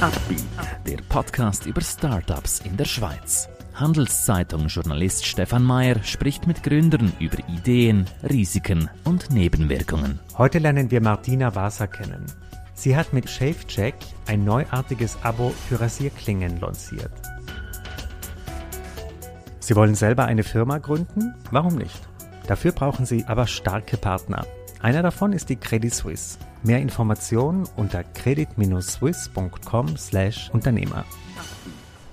Upbeat, der Podcast über Startups in der Schweiz. Handelszeitung-Journalist Stefan Mayer spricht mit Gründern über Ideen, Risiken und Nebenwirkungen. Heute lernen wir Martina Wasser kennen. Sie hat mit ShaveCheck ein neuartiges Abo für Rasierklingen lanciert. Sie wollen selber eine Firma gründen? Warum nicht? Dafür brauchen Sie aber starke Partner. Einer davon ist die Credit Suisse. Mehr Informationen unter credit-swiss.com/Unternehmer.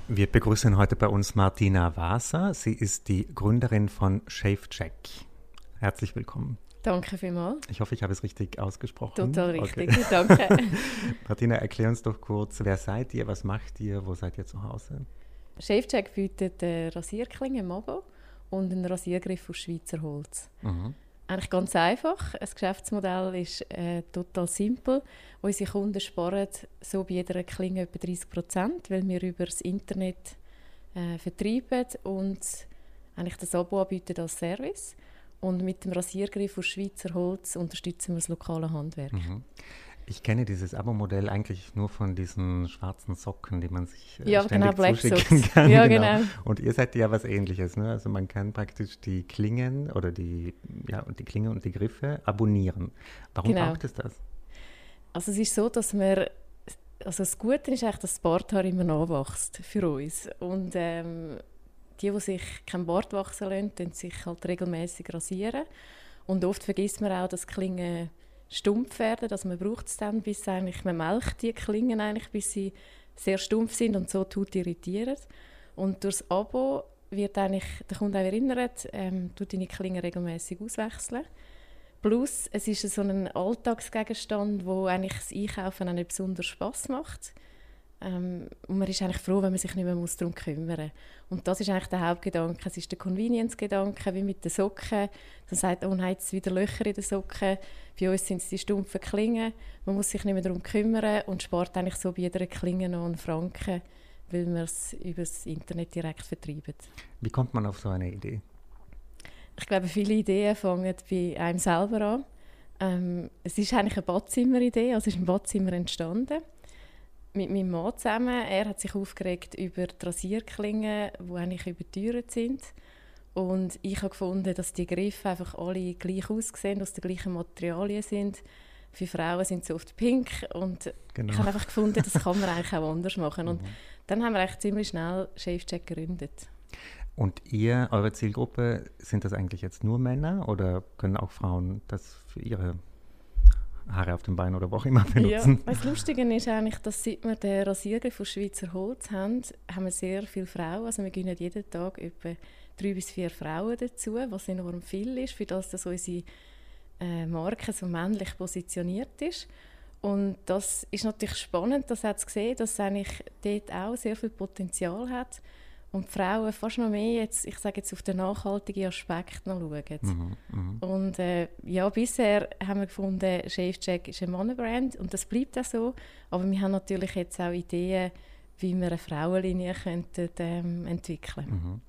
Wir begrüßen heute bei uns Martina Wasser. Sie ist die Gründerin von ShaveCheck. Herzlich willkommen. Danke vielmals. Ich hoffe, ich habe es richtig ausgesprochen. Total richtig, okay. danke. Martina, erklär uns doch kurz, wer seid ihr, was macht ihr, wo seid ihr zu Hause? ShaveCheck bietet eine Rasierklinge im Abo und einen Rasiergriff aus Schweizer Holz. Mhm. Eigentlich ganz einfach. Das Geschäftsmodell ist äh, total simpel. Unsere Kunden sparen so bei jeder Klinge etwa 30 Prozent, weil wir über das Internet äh, vertreiben und eigentlich das Abo anbieten als Service. Und mit dem Rasiergriff aus Schweizer Holz unterstützen wir das lokale Handwerk. Mhm. Ich kenne dieses Abo-Modell eigentlich nur von diesen schwarzen Socken, die man sich äh, ja, ständig genau, zuschicken kann. Ja, genau. genau. Und ihr seid ja was ähnliches. Ne? Also man kann praktisch die Klingen oder die, ja, und die Klinge und die Griffe abonnieren. Warum genau. braucht es das? Also es ist so, dass wir also das Gute ist eigentlich, dass das Barthaar immer nachwächst für uns. Und ähm, die, die sich kein Bart wachsen lassen, sich halt regelmäßig rasieren. Und oft vergisst man auch, dass Klingen stumpf werden. Also man braucht es dann, bis eigentlich, man melkt die Klingen eigentlich, bis sie sehr stumpf sind und so tut irritieren. Und durch das Abo wird eigentlich der Kunde auch erinnert, ähm, tut deine Klingen regelmäßig auswechseln. Plus, es ist so ein Alltagsgegenstand, wo eigentlich das Einkaufen auch nicht besonders Spaß macht. Ähm, und man ist eigentlich froh, wenn man sich nicht mehr darum kümmern muss. Und das ist eigentlich der Hauptgedanke. Es ist der Convenience-Gedanke, wie mit den Socken. Dann sagt man, oh nein, jetzt wieder Löcher in den Socken. Bei uns sind es die stumpfen Klingen. Man muss sich nicht mehr darum kümmern und spart eigentlich so bei jeder Klinge noch einen Franken, weil man es über das Internet direkt vertreibt. Wie kommt man auf so eine Idee? Ich glaube, viele Ideen fangen bei einem selber an. Ähm, es ist eigentlich eine Badzimmer-Idee, also ist ein Badzimmer entstanden mit meinem Mann zusammen. Er hat sich aufgeregt über die Rasierklingen, die eigentlich überteuert sind. Und ich habe gefunden, dass die Griffe einfach alle gleich aussehen, aus den gleichen Materialien sind. Für Frauen sind sie oft pink und genau. ich habe einfach gefunden, das kann man eigentlich auch anders machen. Und mhm. dann haben wir eigentlich ziemlich schnell ShaveCheck gegründet. Und ihr, eure Zielgruppe, sind das eigentlich jetzt nur Männer oder können auch Frauen das für ihre Haare auf dem Bein oder wo auch immer benutzen. Ja, das Lustige ist eigentlich, dass seit wir den Rasiergriff von Schweizer Holz haben, haben wir sehr viele Frauen. Also wir gewinnen jeden Tag etwa drei bis vier Frauen dazu, was enorm viel ist, für das, dass unsere äh, Marke so männlich positioniert ist. Und das ist natürlich spannend, das hat gesehen, dass es eigentlich dort auch sehr viel Potenzial hat und die Frauen fast noch mehr jetzt, ich sage jetzt auf den nachhaltigen Aspekt noch schauen. Mhm, mhm, und äh, ja, bisher haben wir gefunden, ShaveCheck ist ein Mannenbrand und das bleibt auch so. Aber wir haben natürlich jetzt auch Ideen, wie wir eine Frauenlinie könnten, ähm, entwickeln mhm.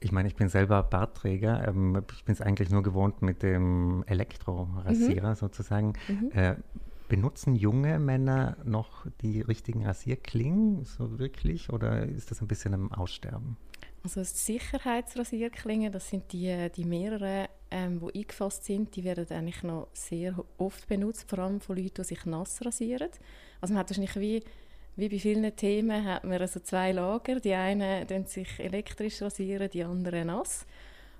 Ich meine, ich bin selber Bartträger. Ähm, ich bin es eigentlich nur gewohnt mit dem Elektrorasierer mhm. sozusagen. Mhm. Äh, Benutzen junge Männer noch die richtigen Rasierklingen so wirklich oder ist das ein bisschen am Aussterben? Also die Sicherheitsrasierklingen, das sind die, die mehreren, ähm, die eingefasst sind, die werden eigentlich noch sehr oft benutzt, vor allem von Leuten, die sich nass rasieren. Also man hat wahrscheinlich wie, wie bei vielen Themen hat man also zwei Lager. Die einen rasieren sich elektrisch rasieren, die anderen nass.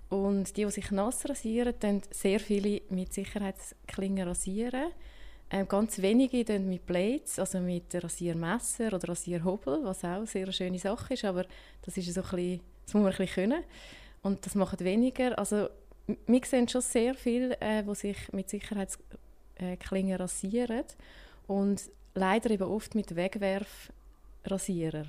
Und die, die sich nass rasieren, dann sehr viele mit Sicherheitsklingen rasieren. Ähm, ganz wenige tun mit Blades, also mit Rasiermesser oder Rasierhobel, was auch eine sehr schöne Sache ist, aber das ist so ein bisschen, das muss man ein bisschen können. Und das machen weniger. Also wir sehen schon sehr viele, äh, die sich mit Sicherheitsklingen rasieren und leider eben oft mit Wegwerfrasierer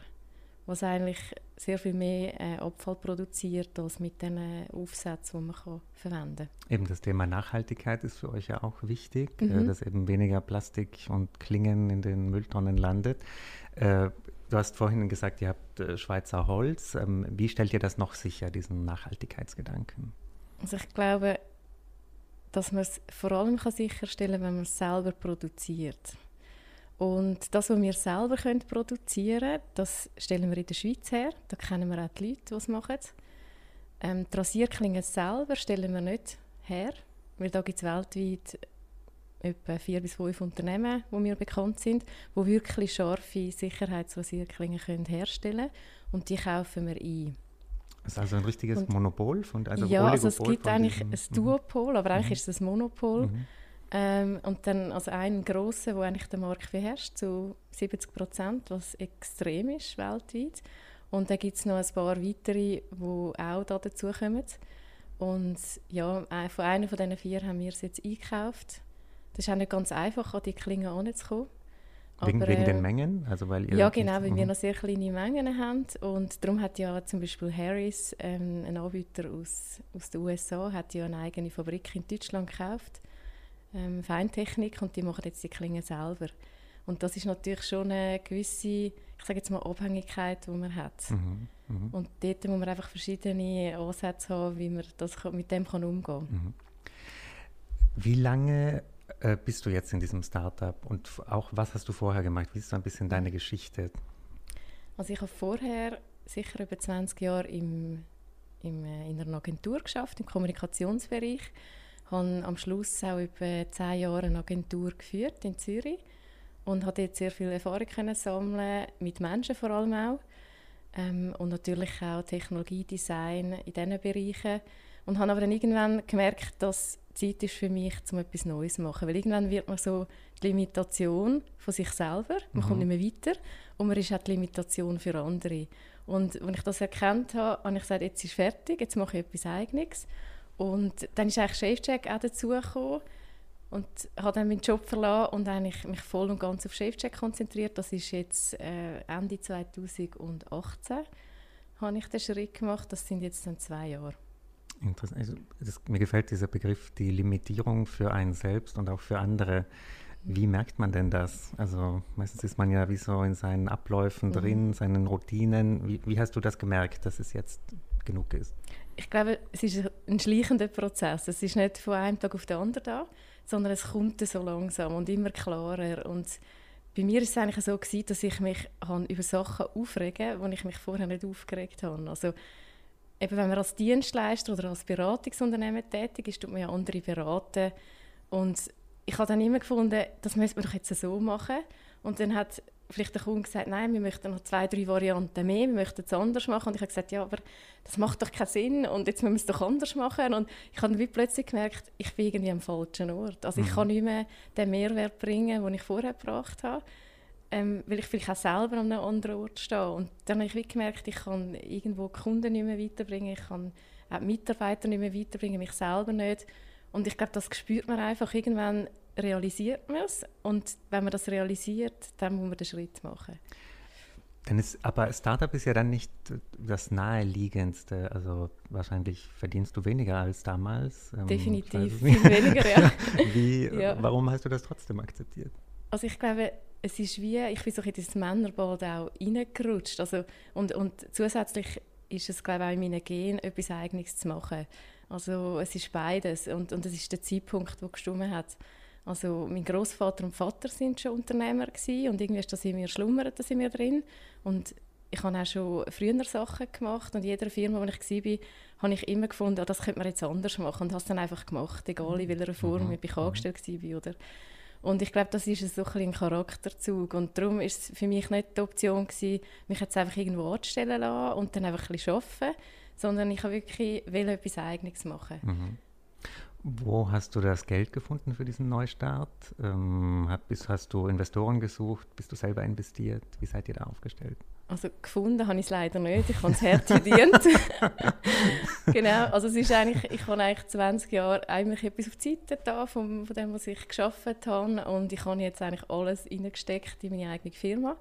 was eigentlich sehr viel mehr äh, Abfall produziert als mit den äh, Aufsätzen, die man kann verwenden kann. Eben das Thema Nachhaltigkeit ist für euch ja auch wichtig, äh, mhm. äh, dass eben weniger Plastik und Klingen in den Mülltonnen landet. Äh, du hast vorhin gesagt, ihr habt Schweizer Holz. Ähm, wie stellt ihr das noch sicher, diesen Nachhaltigkeitsgedanken? Also ich glaube, dass man es vor allem kann sicherstellen kann, wenn man es selber produziert. Und das, was wir selber können produzieren können, das stellen wir in der Schweiz her. Da kennen wir auch die Leute, die es machen. Ähm, die Rasierklingen selber stellen wir nicht her, weil da gibt es weltweit etwa vier bis fünf Unternehmen, wo wir bekannt sind, wo wirklich scharfe Sicherheitsrasierklingen können herstellen und die kaufen wir ein. Das ist also ein richtiges und, Monopol von also Ja, also es gibt eigentlich ein mhm. Duopol, aber eigentlich mhm. ist es ein Monopol. Mhm. Ähm, und dann also ein grosser, der eigentlich den Markt beherrscht, zu 70 Prozent, was extrem ist weltweit. Und dann gibt es noch ein paar weitere, die auch da dazukommen. Und ja, von einer von diesen vier haben wir es jetzt eingekauft. Das ist auch nicht ganz einfach, an die Klingen anzukommen. Wegen, Aber, wegen den äh, Mengen? Also weil ja, genau, weil wir mhm. noch sehr kleine Mengen haben. Und darum hat ja zum Beispiel Harris, ähm, ein Anbieter aus, aus den USA, hat ja eine eigene Fabrik in Deutschland gekauft ähm, Feintechnik und die machen jetzt die Klingen selber. Und das ist natürlich schon eine gewisse, ich sage jetzt mal, Abhängigkeit, die man hat. Mhm, mh. Und dort muss man einfach verschiedene Ansätze haben, wie man das mit dem kann umgehen kann. Mhm. Wie lange äh, bist du jetzt in diesem Startup und auch was hast du vorher gemacht? Wie ist so ein bisschen deine Geschichte? Also ich habe vorher sicher über 20 Jahre im, im, äh, in einer Agentur geschafft, im Kommunikationsbereich habe am Schluss auch über zehn Jahre eine Agentur geführt in Zürich und habe dort sehr viel Erfahrung können sammeln mit Menschen vor allem auch ähm, und natürlich auch Technologiedesign in diesen Bereichen. Und habe aber dann irgendwann gemerkt, dass Zeit ist für mich, um etwas Neues zu machen, weil irgendwann wird man so die Limitation von sich selber, man mhm. kommt nicht mehr weiter und man ist auch die Limitation für andere. Und als ich das erkannt habe, habe ich gesagt, jetzt ist fertig, jetzt mache ich etwas Eigenes und dann ist eigentlich ShaveCheck auch dazugekommen und habe dann meinen Job verlassen und eigentlich mich voll und ganz auf ShaveCheck konzentriert. Das ist jetzt äh, Ende 2018 habe ich den Schritt gemacht. Das sind jetzt dann zwei Jahre. Interessant. Also, das, mir gefällt dieser Begriff, die Limitierung für einen selbst und auch für andere. Wie merkt man denn das? Also meistens ist man ja wie so in seinen Abläufen mhm. drin, seinen Routinen. Wie, wie hast du das gemerkt, dass es jetzt genug ist? Ich glaube, es ist ein schleichender Prozess. Es ist nicht von einem Tag auf den anderen da, sondern es kommt so langsam und immer klarer. Und bei mir ist es eigentlich so gewesen, dass ich mich über Sachen aufrege, wo ich mich vorher nicht aufgeregt habe. Also eben, wenn man als Dienstleister oder als Beratungsunternehmen tätig ist, tut man ja andere beraten. Und ich habe dann immer gefunden, das müsste man doch jetzt so machen. Und dann hat vielleicht der Kunde gesagt, nein, wir möchten noch zwei, drei Varianten mehr, wir möchten es anders machen. Und ich habe gesagt, ja, aber das macht doch keinen Sinn und jetzt müssen wir es doch anders machen. Und ich habe wie plötzlich gemerkt, ich bin irgendwie am falschen Ort. Also mhm. ich kann nicht mehr den Mehrwert bringen, den ich vorher gebracht habe, ähm, weil ich vielleicht auch selber an einem anderen Ort stehe. Und dann habe ich wie gemerkt, ich kann irgendwo die Kunden nicht mehr weiterbringen, ich kann auch die Mitarbeiter nicht mehr weiterbringen, mich selber nicht. Und ich glaube, das spürt man einfach irgendwann realisiert man es und wenn man das realisiert, dann muss man den Schritt machen. Dann ist, aber Startup ist ja dann nicht das naheliegendste. Also wahrscheinlich verdienst du weniger als damals. Ähm, Definitiv viel weniger, ja. Wie, ja. Warum hast du das trotzdem akzeptiert? Also ich glaube, es ist wie, ich bin so in dieses Männerbad auch reingerutscht. Also, und, und zusätzlich ist es, glaube ich, auch in meinen Gen, etwas Eigenes zu machen. Also es ist beides und, und es ist der Zeitpunkt, der gestimmt hat. Also mein Großvater und Vater sind schon Unternehmer gewesen, und irgendwie ist das in mir schlummert, das in mir drin. Und ich habe auch schon früher Sachen gemacht und in jeder Firma, wo ich war, habe ich immer gefunden, oh, das könnte man jetzt anders machen und habe es dann einfach gemacht, egal in welcher Form mhm. ich angestellt war. Oder? Und ich glaube, das ist so ein, ein Charakterzug und darum ist es für mich nicht die Option gewesen, mich jetzt einfach irgendwo anzustellen lassen und dann einfach ein bisschen arbeiten, sondern ich habe wirklich etwas Eigenes machen. Mhm. Wo hast du das Geld gefunden für diesen Neustart? Ähm, hast, hast du Investoren gesucht? Bist du selber investiert? Wie seid ihr da aufgestellt? Also gefunden habe ich es leider nicht. Ich habe es hart verdient. genau, also es ist eigentlich, ich habe eigentlich 20 Jahre eigentlich etwas auf die Seite da von, von dem, was ich geschafft habe und ich habe jetzt eigentlich alles reingesteckt in meine eigene Firma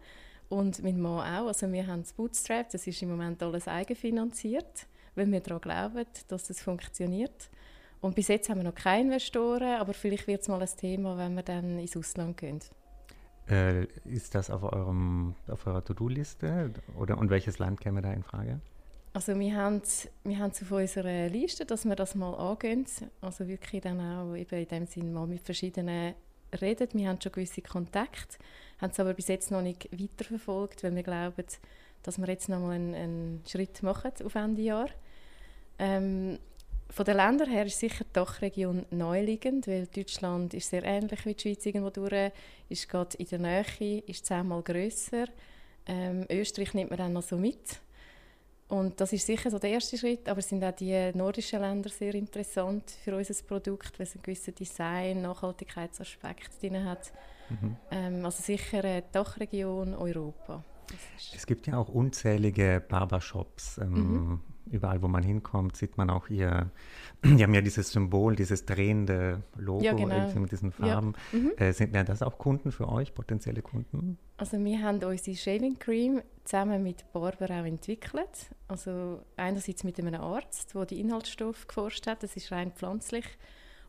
und mein Mann auch. Also wir haben das Bootstrap, das ist im Moment alles eigenfinanziert, weil wir daran glauben, dass das funktioniert. Und bis jetzt haben wir noch keine Investoren, aber vielleicht wird es mal ein Thema, wenn wir dann ins Ausland gehen. Äh, ist das auf, eurem, auf eurer To-Do-Liste? und welches Land käme da in Frage? Also wir haben, wir haben auf unserer Liste, dass wir das mal angehen. Also wirklich dann auch eben in dem Sinne mal mit verschiedenen reden, wir haben schon gewisse Kontakte, haben es aber bis jetzt noch nicht weiterverfolgt, weil wir glauben, dass wir jetzt noch mal einen, einen Schritt machen auf Ende Jahr. Ähm, von den Ländern her ist sicher die Dachregion neuliegend, weil Deutschland ist sehr ähnlich wie die Schweiz irgendwo durch, ist gerade in der Nähe, ist zehnmal grösser. Ähm, Österreich nimmt man dann noch so mit. Und das ist sicher so der erste Schritt, aber es sind auch die nordischen Länder sehr interessant für unser Produkt, weil es einen gewissen Design-, Nachhaltigkeitsaspekt drin hat. Mhm. Ähm, also sicher die Dachregion Europa. Es gibt ja auch unzählige Barbershops. Ähm, mhm überall, wo man hinkommt, sieht man auch ihr, die haben ja dieses Symbol, dieses drehende Logo ja, genau. mit diesen Farben. Ja. Mhm. Äh, sind ja das auch Kunden für euch, potenzielle Kunden? Also wir haben unsere Shaving Cream zusammen mit Barber auch entwickelt. Also einerseits mit einem Arzt, der die Inhaltsstoffe geforscht hat, das ist rein pflanzlich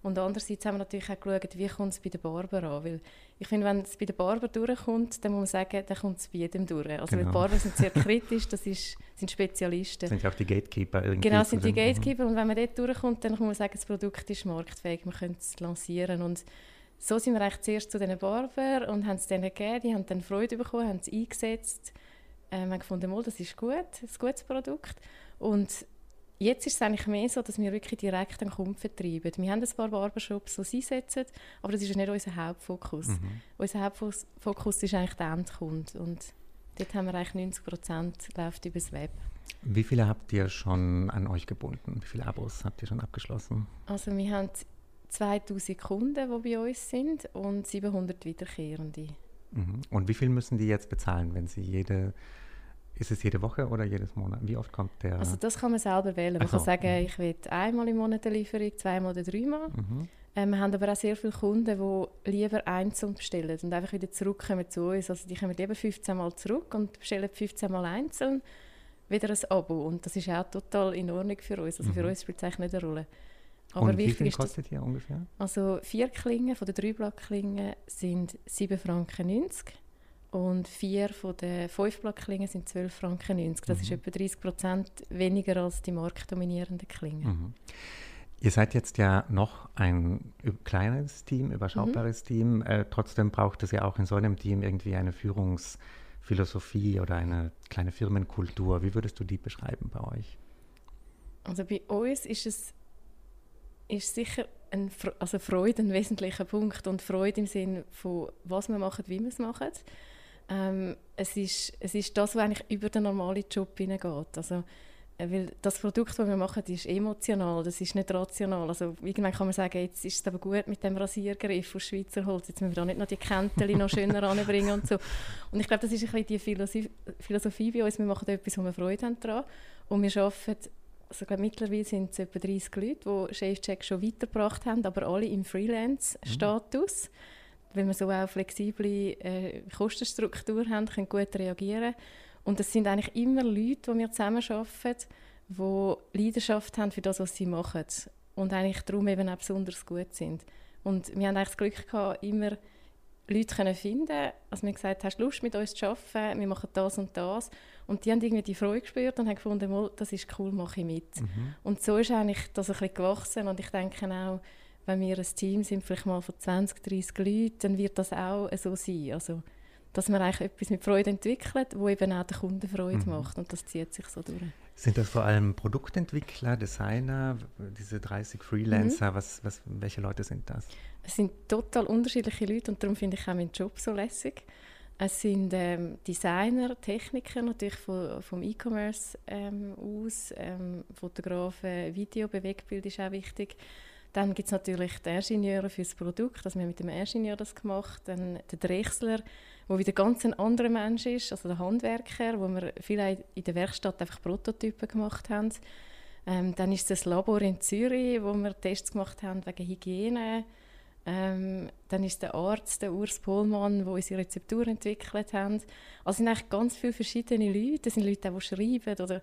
und andererseits haben wir natürlich auch geschaut, wie kommt es bei den Barber an. Weil ich finde, wenn es bei den Barber durchkommt, dann muss man sagen, dann kommt es bei jedem durch. Also genau. die Barber sind sehr kritisch, das ist, sind Spezialisten. Das sind ja auch die Gatekeeper irgendwie. Genau, sind die. Gatekeeper. Und wenn man dort durchkommt, dann kann man sagen, das Produkt ist marktfähig, man könnte es lancieren. Und so sind wir eigentlich zuerst zu diesen Barber und haben es denen gegeben, die haben dann Freude bekommen, haben es eingesetzt. Ähm, haben gefunden, das ist gut, ein gutes Produkt. Und Jetzt ist es eigentlich mehr so, dass wir wirklich direkt den Kunden vertreiben. Wir haben ein paar Barbershops, die sie einsetzen, aber das ist nicht unser Hauptfokus. Mhm. Unser Hauptfokus ist eigentlich der Endkunde und dort haben wir eigentlich 90 Prozent läuft über das Web. Wie viele habt ihr schon an euch gebunden? Wie viele Abos habt ihr schon abgeschlossen? Also wir haben 2000 Kunden, die bei uns sind und 700 Wiederkehrende. Mhm. Und wie viel müssen die jetzt bezahlen, wenn sie jede ist es jede Woche oder jedes Monat? Wie oft kommt der? Also das kann man selber wählen. Man so. kann sagen, mhm. ich will einmal im Monat eine Lieferung, zweimal oder dreimal. Mhm. Ähm, wir haben aber auch sehr viele Kunden, die lieber einzeln bestellen und einfach wieder zurückkommen zu uns. Also die kommen lieber 15 Mal zurück und bestellen 15 Mal einzeln wieder ein Abo. Und das ist auch total in Ordnung für uns. Also mhm. für uns spielt es eigentlich nicht eine Rolle. Aber und wie viel kostet die ungefähr? Also vier Klingen von den drei Blattklingen sind 7,90 Franken. Und vier von den fünf Blattklingen sind 12,90 Franken. Das mhm. ist etwa 30 Prozent weniger als die marktdominierenden Klingen. Mhm. Ihr seid jetzt ja noch ein kleines Team, überschaubares mhm. Team. Äh, trotzdem braucht es ja auch in so einem Team irgendwie eine Führungsphilosophie oder eine kleine Firmenkultur. Wie würdest du die beschreiben bei euch? Also bei uns ist es ist sicher ein, also Freude ein wesentlicher Punkt und Freude im Sinne von was wir machen, wie wir es machen. Ähm, es, ist, es ist das, was eigentlich über den normalen Job hineingeht. Also, äh, weil das Produkt, das wir machen, ist emotional, das ist nicht rational. Also irgendwann kann man sagen, jetzt ist es aber gut mit dem Rasiergriff aus Schweizer Holz, jetzt müssen wir da nicht noch die Käntel noch schöner anbringen und so. Und ich glaube, das ist ein bisschen die Philosophie, bei uns, wir machen etwas, wo wir Freude haben daran und wir arbeiten also glaube, mittlerweile sind es etwa 30 Leute, die ShaveCheck schon weitergebracht haben, aber alle im Freelance-Status. Mhm weil wir so auch flexible äh, Kostenstruktur haben, können gut reagieren. Und es sind eigentlich immer Leute, die wir zusammenarbeiten, die Leidenschaft haben für das, was sie machen und eigentlich darum eben auch besonders gut sind. Und wir haben eigentlich das Glück gehabt, immer Leute können finden, also wir gesagt, hast du Lust mit uns zu arbeiten, wir machen das und das. Und die haben irgendwie die Freude gespürt und haben gefunden, das ist cool, mache ich mit. Mhm. Und so ist eigentlich das ein bisschen gewachsen und ich denke auch, wenn wir ein Team sind, vielleicht mal von 20, 30 Leuten, dann wird das auch so sein. Also, dass man eigentlich etwas mit Freude entwickelt, wo eben auch der Kunde Freude mhm. macht und das zieht sich so durch. Sind das vor allem Produktentwickler, Designer, diese 30 Freelancer? Mhm. Was, was, welche Leute sind das? Es sind total unterschiedliche Leute und darum finde ich auch meinen Job so lässig. Es sind ähm, Designer, Techniker natürlich vom, vom E-Commerce ähm, aus, ähm, Fotografen, Video, Bewegtbild ist auch wichtig. Dann gibt es natürlich die Ingenieure für das Produkt, also wir mit dem Ingenieur das gemacht. Dann der Drechsler, der wieder ganz ein anderer Mensch ist, also der Handwerker, wo wir vielleicht in der Werkstatt einfach Prototypen gemacht haben. Ähm, dann ist das Labor in Zürich, wo wir Tests gemacht haben wegen Hygiene. Ähm, dann ist der Arzt, der Urs Pohlmann, der unsere Rezeptur entwickelt hat. Also es sind eigentlich ganz viele verschiedene Leute. Es sind Leute, die schreiben oder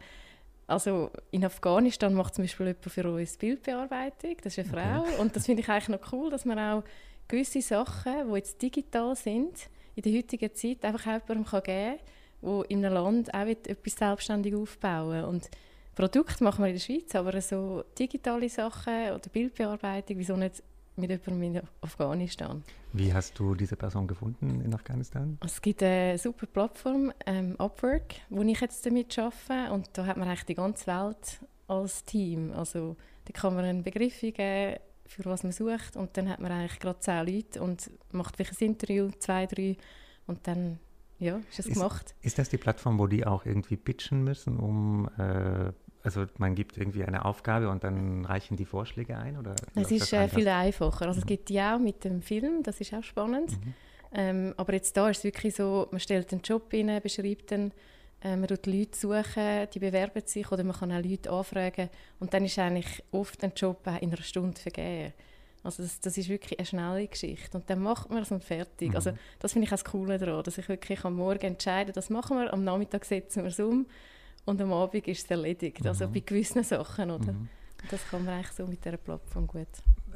also in Afghanistan macht zum Beispiel jemand für uns Bildbearbeitung, das ist eine Frau. Okay. Und das finde ich eigentlich noch cool, dass man auch gewisse Sachen, die jetzt digital sind, in der heutigen Zeit einfach jemandem kann geben kann, der in einem Land auch etwas selbstständig aufbauen Und Produkte machen wir in der Schweiz, aber so digitale Sachen oder Bildbearbeitung, wieso nicht mit jemandem in Afghanistan. Wie hast du diese Person gefunden in Afghanistan? Es gibt eine super Plattform, ähm, Upwork, wo ich jetzt damit arbeite und da hat man eigentlich die ganze Welt als Team. Also da kann man einen Begriff geben, für was man sucht und dann hat man eigentlich gerade zehn Leute und macht vielleicht ein Interview, zwei, drei und dann ja, ist es gemacht. Ist das die Plattform, wo die auch irgendwie pitchen müssen, um äh, also man gibt irgendwie eine Aufgabe und dann reichen die Vorschläge ein? Oder es ist äh, viel einfacher. Also mhm. es gibt ja auch mit dem Film, das ist auch spannend. Mhm. Ähm, aber jetzt da ist es wirklich so, man stellt einen Job rein, beschreibt ihn, äh, man tut Leute suchen, die bewerben sich oder man kann auch Leute anfragen und dann ist eigentlich oft ein Job in einer Stunde vergeben. Also das, das, ist wirklich eine schnelle Geschichte. Und dann macht man es und fertig. Mhm. Also das finde ich auch das Coole daran, dass ich wirklich am Morgen entscheide, das machen wir, am Nachmittag setzen wir es um und am Abend ist es erledigt. Also mhm. bei gewissen Sachen, oder? Mhm. Das kann man eigentlich so mit dieser Plattform gut.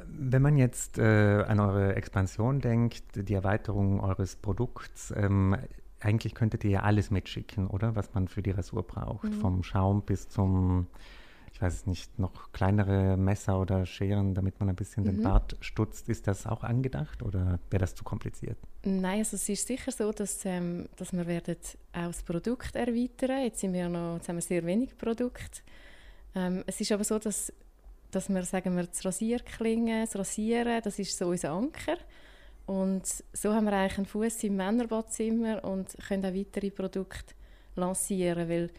Wenn man jetzt äh, an eure Expansion denkt, die Erweiterung eures Produkts, ähm, eigentlich könntet ihr ja alles mitschicken, oder? Was man für die Rasur braucht. Mhm. Vom Schaum bis zum ich weiß es nicht, noch kleinere Messer oder Scheren, damit man ein bisschen mhm. den Bart stutzt. Ist das auch angedacht oder wäre das zu kompliziert? Nein, also es ist sicher so, dass, ähm, dass wir werden auch das Produkt erweitern. Jetzt sind wir noch, jetzt haben wir sehr wenig Produkt. Ähm, es ist aber so, dass, dass wir sagen wir das Rasierklingen, das Rasieren, das ist so unser Anker. Und so haben wir eigentlich einen Fuß im Männerbadzimmer und können auch weitere Produkte lancieren, weil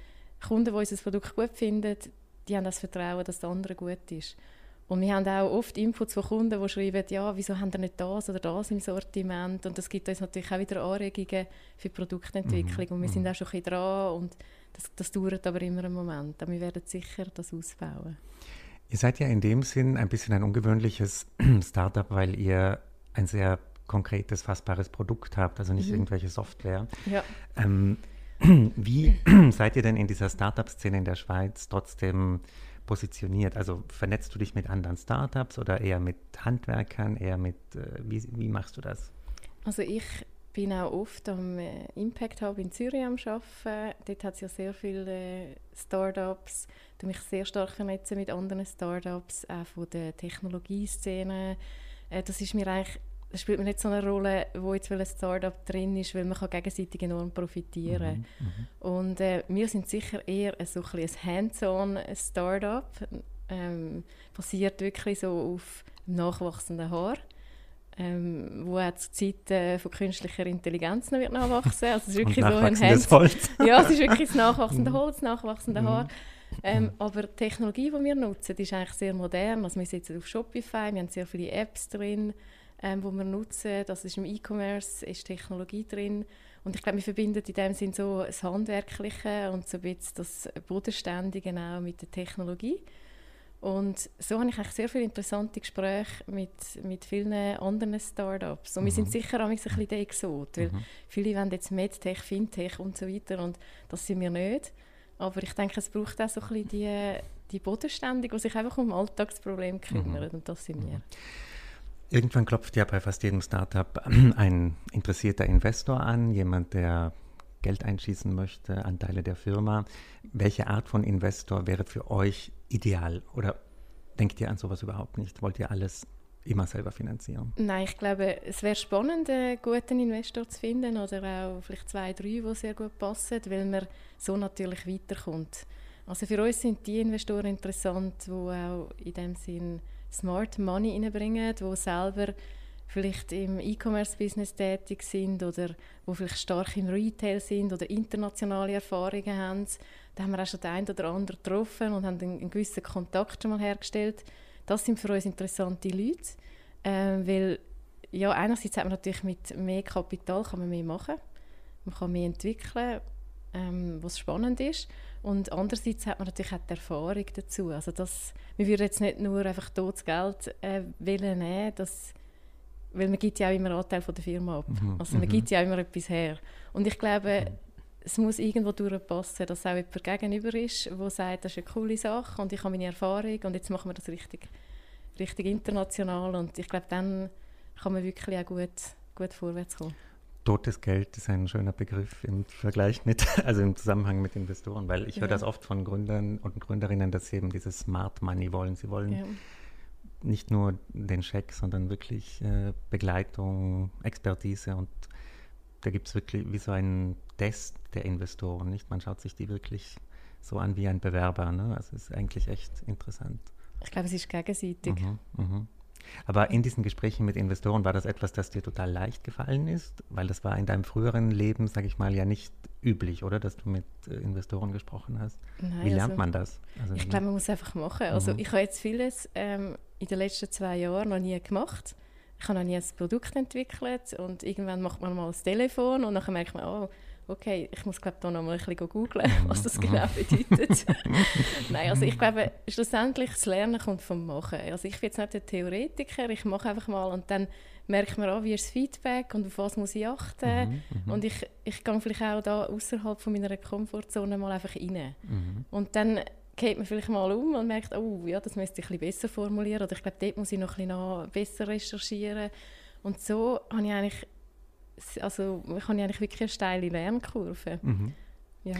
Kunden, die unser Produkt gut finden, die haben das Vertrauen, dass der andere gut ist. Und wir haben auch oft Inputs von Kunden, die schreiben, ja, wieso haben ihr nicht das oder das im Sortiment? Und das gibt uns natürlich auch wieder Anregungen für die Produktentwicklung. Mhm. Und wir sind mhm. auch schon ein bisschen dran und das, das dauert aber immer einen Moment. Aber wir werden sicher das ausbauen. Ihr seid ja in dem Sinn ein bisschen ein ungewöhnliches Startup, weil ihr ein sehr konkretes, fassbares Produkt habt, also nicht mhm. irgendwelche Software. Ja. Ähm, wie seid ihr denn in dieser Startup-Szene in der Schweiz trotzdem positioniert? Also vernetzt du dich mit anderen Startups oder eher mit Handwerkern, eher mit, äh, wie, wie machst du das? Also ich bin auch oft am äh, Impact Hub in Zürich am Arbeiten. Dort hat es ja sehr viele äh, Startups. Ich mich sehr stark vernetzen mit anderen Startups, auch von der Technologieszene. Das ist mir eigentlich es spielt mir nicht so eine Rolle, wo jetzt ein Startup drin ist, weil man kann gegenseitig enorm profitieren mhm, mhm, Und äh, wir sind sicher eher ein, so ein, ein Hands-on-Startup, ähm, basiert wirklich so auf nachwachsenden Haar. Ähm, wo auch zu Zeiten von künstlicher Intelligenz noch wird nachwachsen. Also es ist wirklich so ein Hands Holz. ja, es ist wirklich das nachwachsende mhm. Holz, nachwachsende mhm. Haar. Ähm, aber die Technologie, die wir nutzen, ist eigentlich sehr modern. Also wir sitzen auf Shopify, wir haben sehr viele Apps drin ähm, wo wir nutzen. Das ist im E-Commerce, ist Technologie drin. Und ich glaube, wir verbinden in dem Sinn so das Handwerkliche und so ein bisschen das Bodenständige auch mit der Technologie. Und so habe ich eigentlich sehr viele interessante Gespräche mit, mit vielen anderen Startups. Und mhm. wir sind mhm. sicher auch ein bisschen der Exot, weil mhm. viele wollen jetzt MedTech, Fintech und so weiter und das sind wir nicht. Aber ich denke, es braucht auch so ein bisschen die, die Bodenständige, die sich einfach um Alltagsprobleme kümmern mhm. und das sind wir. Irgendwann klopft ja bei fast jedem Startup ein interessierter Investor an, jemand, der Geld einschießen möchte, Anteile der Firma. Welche Art von Investor wäre für euch ideal? Oder denkt ihr an sowas überhaupt nicht? Wollt ihr alles immer selber finanzieren? Nein, ich glaube, es wäre spannend, einen guten Investor zu finden oder auch vielleicht zwei, drei, die sehr gut passen, weil man so natürlich weiterkommt. Also für uns sind die Investoren interessant, die auch in dem Sinn Smart Money reinbringen, die selber vielleicht im E-Commerce-Business tätig sind oder wo vielleicht stark im Retail sind oder internationale Erfahrungen haben. Da haben wir auch schon den einen oder anderen getroffen und haben einen, gewissen Kontakt schon mal hergestellt. Das sind für uns interessante Leute, äh, weil ja, einerseits hat man natürlich mit mehr Kapital kann man mehr machen, man kann mehr entwickeln, ähm, was spannend ist. Und andererseits hat man natürlich auch die Erfahrung dazu. Also das, wir würden jetzt nicht nur einfach totes Geld äh, wollen nehmen, das, weil man gibt ja auch immer einen Anteil von der Firma ab. Mhm. Also man mhm. gibt ja auch immer etwas her. Und ich glaube, es muss irgendwo durchpassen, dass auch jemand gegenüber ist, der sagt, das ist eine coole Sache und ich habe meine Erfahrung und jetzt machen wir das richtig, richtig international. Und ich glaube, dann kann man wirklich auch gut, gut vorwärts kommen. Totes Geld ist ein schöner Begriff im Vergleich mit, also im Zusammenhang mit Investoren, weil ich ja. höre das oft von Gründern und Gründerinnen, dass sie eben dieses Smart Money wollen. Sie wollen ja. nicht nur den Scheck, sondern wirklich äh, Begleitung, Expertise und da gibt es wirklich wie so einen Test der Investoren, nicht? Man schaut sich die wirklich so an wie ein Bewerber, ne? Also es ist eigentlich echt interessant. Ich glaube, es ist gegenseitig. Mhm, mh. Aber in diesen Gesprächen mit Investoren war das etwas, das dir total leicht gefallen ist? Weil das war in deinem früheren Leben, sage ich mal, ja nicht üblich, oder? Dass du mit äh, Investoren gesprochen hast. Nein, wie lernt also, man das? Also, ich glaube, man muss einfach machen. Also mhm. ich habe jetzt vieles ähm, in den letzten zwei Jahren noch nie gemacht. Ich habe noch nie ein Produkt entwickelt und irgendwann macht man mal das Telefon und dann merkt man, oh, okay, ich muss glaube da noch mal ein bisschen googeln, mhm, was das genau mhm. bedeutet. Nein, also ich glaube, schlussendlich das Lernen kommt vom Machen. Also ich bin jetzt nicht der Theoretiker, ich mache einfach mal und dann merkt man auch, wie ist das Feedback und auf was muss ich achten. Mhm, mhm, und ich, ich gehe vielleicht auch da außerhalb von meiner Komfortzone mal einfach rein. Mhm. Und dann geht man vielleicht mal um und merkt, oh ja, das müsste ich ein bisschen besser formulieren oder ich glaube, dort muss ich noch ein bisschen besser recherchieren. Und so habe ich eigentlich also ich habe eigentlich wirklich eine steile Lernkurve. Mhm. Ja.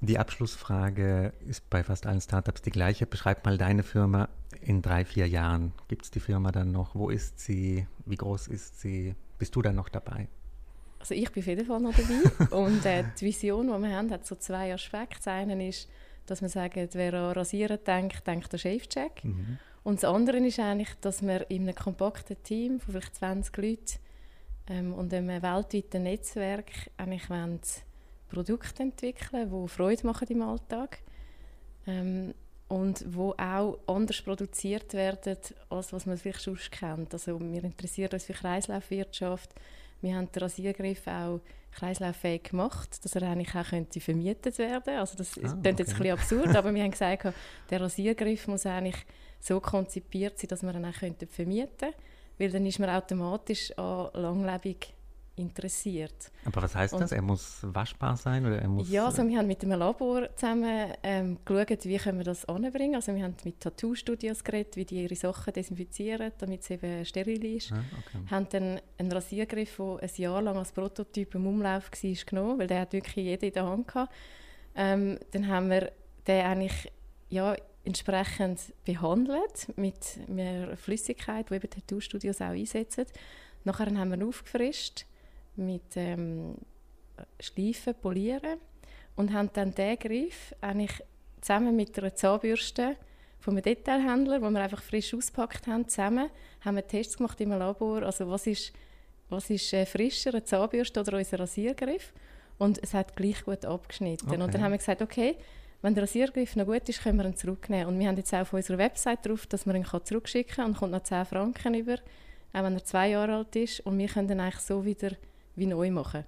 Die Abschlussfrage ist bei fast allen Startups die gleiche. Beschreib mal deine Firma in drei, vier Jahren. Gibt es die Firma dann noch? Wo ist sie? Wie groß ist sie? Bist du dann noch dabei? Also ich bin auf jeden Fall noch dabei. Und äh, die Vision, die wir haben, hat so zwei Aspekte. Das eine ist, dass wir sagen, wer an Rasieren denkt, denkt an Chefcheck. Mhm. Und das andere ist eigentlich, dass wir in einem kompakten Team von vielleicht 20 Leuten ähm, und einem weltweiten Netzwerk eigentlich wollen Produkte entwickeln, die Freude machen im Alltag ähm, und wo auch anders produziert werden, als was man vielleicht sonst kennt. Also wir interessieren uns für Kreislaufwirtschaft. Wir haben den Rasiergriff auch kreislauffähig gemacht, dass er eigentlich auch könnte vermietet werden Also das ah, klingt okay. jetzt ein bisschen absurd, aber wir haben gesagt, der Rasiergriff muss eigentlich so konzipiert sein, dass man ihn auch könnte vermieten könnte weil dann ist man automatisch an langlebig interessiert. Aber was heißt das? Er muss waschbar sein oder er muss? Ja, also wir haben mit dem Labor zusammen ähm, geschaut, wie können wir das anbringen. Also wir haben mit Tattoo-Studios geredet, wie die ihre Sachen desinfizieren, damit es eben steril ist. Ah, okay. Haben dann einen Rasiergriff, der ein Jahr lang als Prototyp im Umlauf war, genommen, weil der hat wirklich jeder in der Hand gehabt. Ähm, dann haben wir den eigentlich ja, entsprechend behandelt mit einer Flüssigkeit, die eben Tattoo-Studios auch einsetzen. Nachher haben wir ihn aufgefrischt mit ähm, Schleifen, Polieren und haben dann diesen Griff eigentlich zusammen mit einer Zahnbürste von einem Detailhändler, wo wir einfach frisch ausgepackt haben, zusammen haben wir Tests gemacht im Labor, also was ist, was ist äh, frischer, eine Zahnbürste oder unser Rasiergriff und es hat gleich gut abgeschnitten. Okay. Und dann haben wir gesagt, okay, wenn der Rasiergriff noch gut ist, können wir ihn zurücknehmen. Und wir haben jetzt auch auf unserer Website drauf, dass man ihn zurückschicken kann und kommt noch 10 Franken über, auch wenn er zwei Jahre alt ist. Und wir können ihn eigentlich so wieder wie neu machen.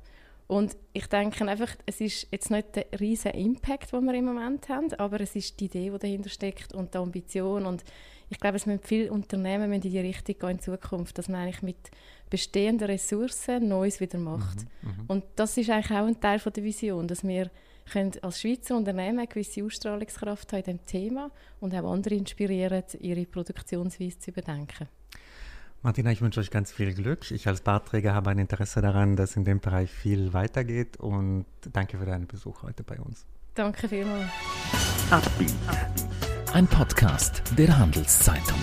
Und ich denke einfach, es ist jetzt nicht der riesige Impact, den wir im Moment haben, aber es ist die Idee, die dahinter steckt und die Ambition. Und ich glaube, es müssen viele Unternehmen in die Richtung gehen in Zukunft, dass man eigentlich mit bestehenden Ressourcen Neues wieder macht. Mhm, mhm. und das ist eigentlich auch ein Teil von der Vision, dass wir können als Schweizer Unternehmen eine gewisse Ausstrahlungskraft haben in diesem Thema und auch andere inspirieren, ihre Produktionsweise zu überdenken. Martina, ich wünsche euch ganz viel Glück. Ich als Bartträger habe ein Interesse daran, dass in dem Bereich viel weitergeht und danke für deinen Besuch heute bei uns. Danke vielmals. Ein Podcast der Handelszeitung.